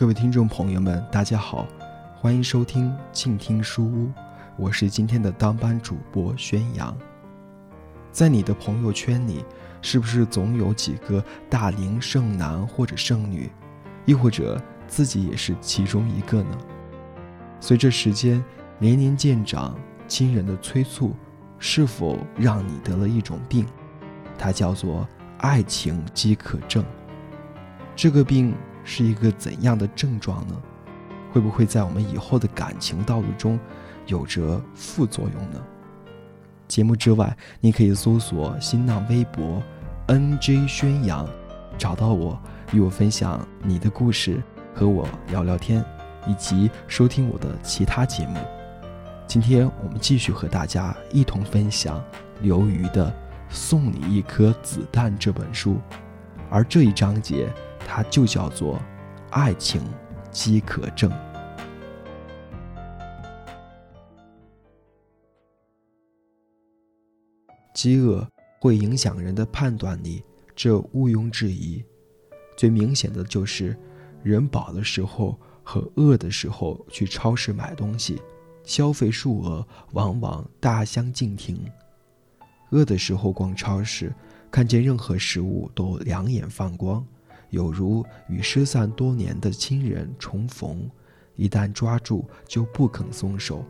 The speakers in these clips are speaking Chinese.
各位听众朋友们，大家好，欢迎收听静听书屋，我是今天的当班主播宣阳。在你的朋友圈里，是不是总有几个大龄剩男或者剩女，亦或者自己也是其中一个呢？随着时间年龄渐长，亲人的催促，是否让你得了一种病？它叫做爱情饥渴症。这个病。是一个怎样的症状呢？会不会在我们以后的感情道路中有着副作用呢？节目之外，你可以搜索新浪微博 “nj 宣扬”，找到我，与我分享你的故事，和我聊聊天，以及收听我的其他节目。今天我们继续和大家一同分享刘瑜的《送你一颗子弹》这本书，而这一章节。它就叫做爱情饥渴症。饥饿会影响人的判断力，这毋庸置疑。最明显的就是，人饱的时候和饿的时候去超市买东西，消费数额往往大相径庭。饿的时候逛超市，看见任何食物都两眼放光。有如与失散多年的亲人重逢，一旦抓住就不肯松手；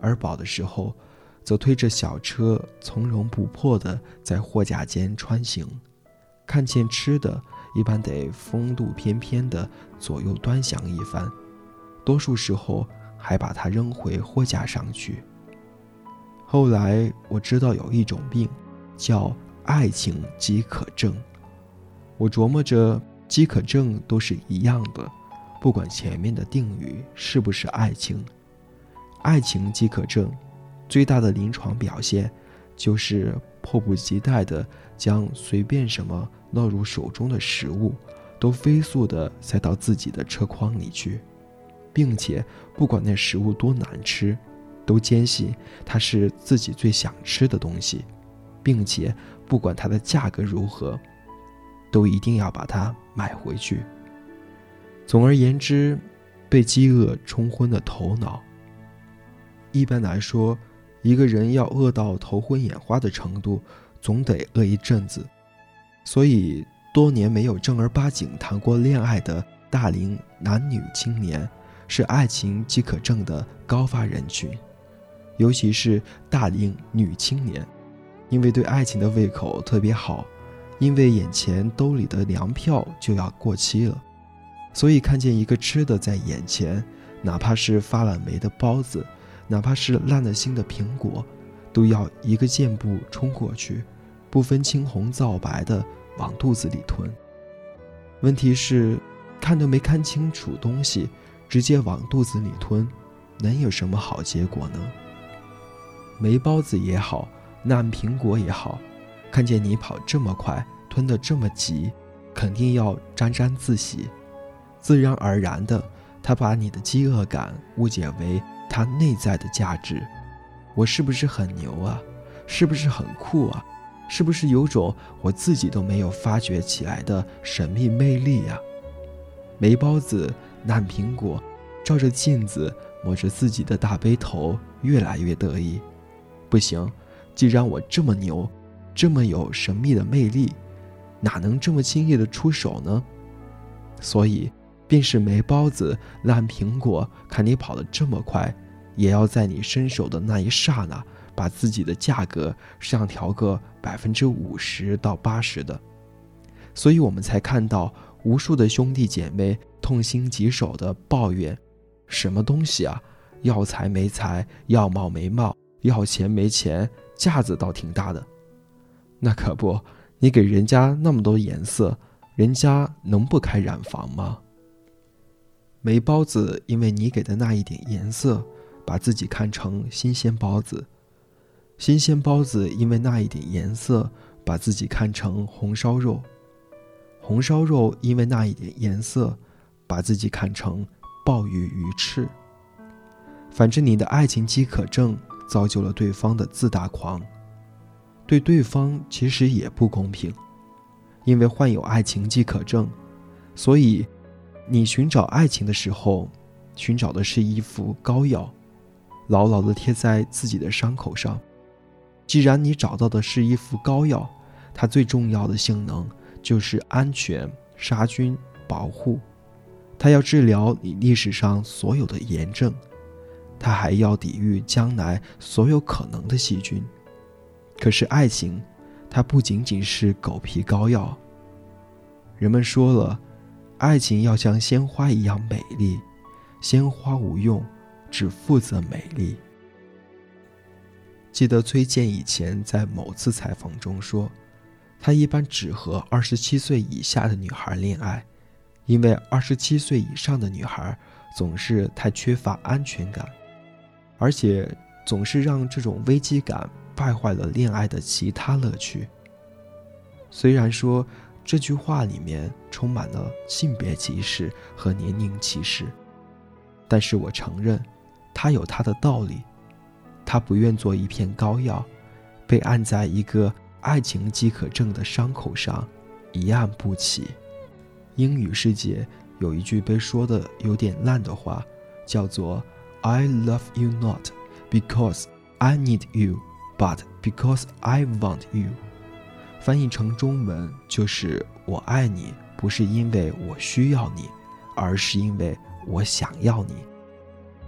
而饱的时候，则推着小车从容不迫地在货架间穿行，看见吃的，一般得风度翩翩地左右端详一番，多数时候还把它扔回货架上去。后来我知道有一种病，叫爱情饥渴症。我琢磨着，饥渴症都是一样的，不管前面的定语是不是爱情。爱情饥渴症最大的临床表现，就是迫不及待地将随便什么落入手中的食物，都飞速地塞到自己的车筐里去，并且不管那食物多难吃，都坚信它是自己最想吃的东西，并且不管它的价格如何。都一定要把它买回去。总而言之，被饥饿冲昏了头脑。一般来说，一个人要饿到头昏眼花的程度，总得饿一阵子。所以，多年没有正儿八经谈过恋爱的大龄男女青年，是爱情饥渴症的高发人群。尤其是大龄女青年，因为对爱情的胃口特别好。因为眼前兜里的粮票就要过期了，所以看见一个吃的在眼前，哪怕是发了霉的包子，哪怕是烂了心的苹果，都要一个箭步冲过去，不分青红皂白的往肚子里吞。问题是，看都没看清楚东西，直接往肚子里吞，能有什么好结果呢？霉包子也好，烂苹果也好。看见你跑这么快，吞得这么急，肯定要沾沾自喜。自然而然的，他把你的饥饿感误解为他内在的价值。我是不是很牛啊？是不是很酷啊？是不是有种我自己都没有发掘起来的神秘魅力呀？霉包子、烂苹果，照着镜子摸着自己的大背头，越来越得意。不行，既然我这么牛。这么有神秘的魅力，哪能这么轻易的出手呢？所以，便是霉包子、烂苹果，看你跑得这么快，也要在你伸手的那一刹那，把自己的价格上调个百分之五十到八十的。所以我们才看到无数的兄弟姐妹痛心疾首的抱怨：什么东西啊？要财没财，要貌没貌，要钱没钱，架子倒挺大的。那可不，你给人家那么多颜色，人家能不开染房吗？霉包子因为你给的那一点颜色，把自己看成新鲜包子；新鲜包子因为那一点颜色，把自己看成红烧肉；红烧肉因为那一点颜色，把自己看成鲍鱼鱼翅。反正你的爱情饥渴症造就了对方的自大狂。对对方其实也不公平，因为患有爱情饥渴症，所以你寻找爱情的时候，寻找的是一副膏药，牢牢地贴在自己的伤口上。既然你找到的是一副膏药，它最重要的性能就是安全、杀菌、保护。它要治疗你历史上所有的炎症，它还要抵御将来所有可能的细菌。可是爱情，它不仅仅是狗皮膏药。人们说了，爱情要像鲜花一样美丽，鲜花无用，只负责美丽。记得崔健以前在某次采访中说，他一般只和二十七岁以下的女孩恋爱，因为二十七岁以上的女孩总是太缺乏安全感，而且总是让这种危机感败坏了恋爱的其他乐趣。虽然说这句话里面充满了性别歧视和年龄歧视，但是我承认，它有它的道理。他不愿做一片膏药，被按在一个爱情饥渴症的伤口上，一按不起。英语世界有一句被说的有点烂的话，叫做 "I love you not because I need you, but because I want you"。翻译成中文就是“我爱你，不是因为我需要你，而是因为我想要你”。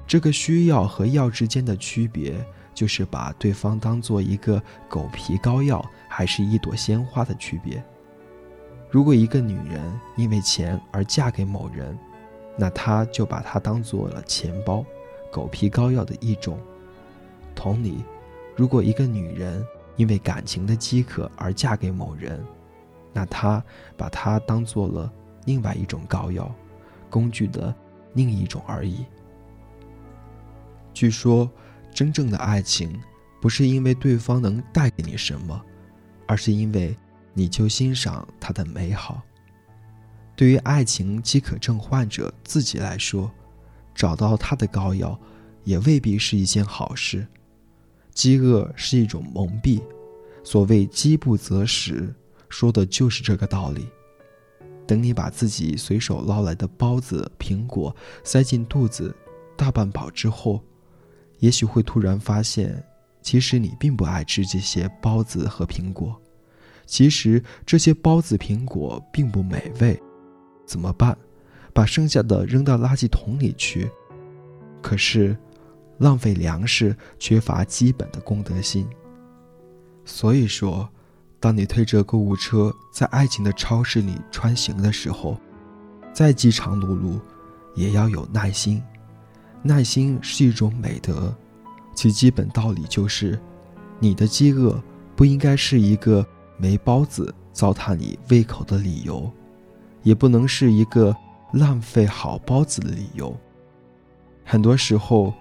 这个需要和要之间的区别，就是把对方当做一个狗皮膏药，还是一朵鲜花的区别。如果一个女人因为钱而嫁给某人，那她就把他当做了钱包，狗皮膏药的一种。同理，如果一个女人因为感情的饥渴而嫁给某人，那她把他当做了另外一种膏药，工具的另一种而已。据说，真正的爱情不是因为对方能带给你什么，而是因为你就欣赏他的美好。对于爱情饥渴症患者自己来说，找到他的膏药，也未必是一件好事。饥饿是一种蒙蔽，所谓“饥不择食”，说的就是这个道理。等你把自己随手捞来的包子、苹果塞进肚子，大半饱之后，也许会突然发现，其实你并不爱吃这些包子和苹果，其实这些包子、苹果并不美味，怎么办？把剩下的扔到垃圾桶里去。可是，浪费粮食缺乏基本的公德心。所以说，当你推着购物车在爱情的超市里穿行的时候，再饥肠辘辘，也要有耐心。耐心是一种美德，其基本道理就是：你的饥饿不应该是一个没包子糟蹋你胃口的理由，也不能是一个浪费好包子的理由。很多时候，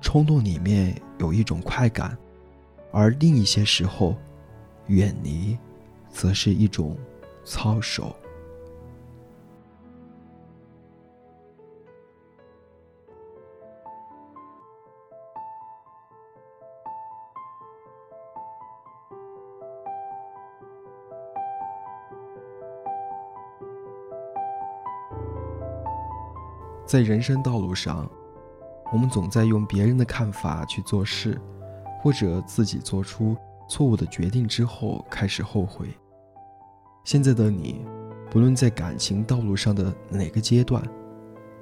冲动里面有一种快感，而另一些时候，远离，则是一种操守。在人生道路上，我们总在用别人的看法去做事，或者自己做出错误的决定之后开始后悔。现在的你，不论在感情道路上的哪个阶段，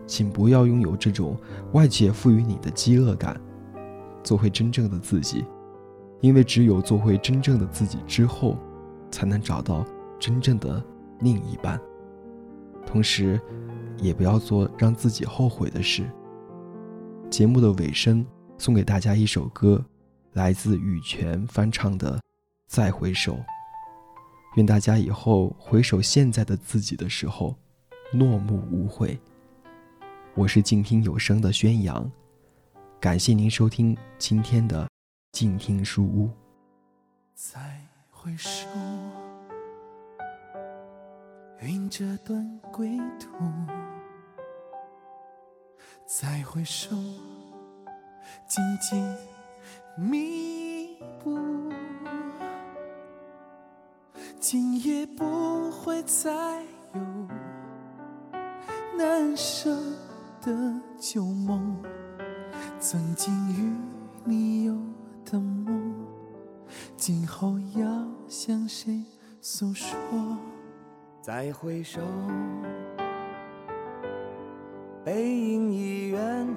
请不要拥有这种外界赋予你的饥饿感，做回真正的自己，因为只有做回真正的自己之后，才能找到真正的另一半。同时，也不要做让自己后悔的事。节目的尾声，送给大家一首歌，来自羽泉翻唱的《再回首》。愿大家以后回首现在的自己的时候，落幕无悔。我是静听有声的宣扬，感谢您收听今天的静听书屋。再回首。云遮断归途，回首，荆棘密布，今夜不会再有难舍的旧梦，曾经与你有的梦，今后要向谁诉说？再回首，背影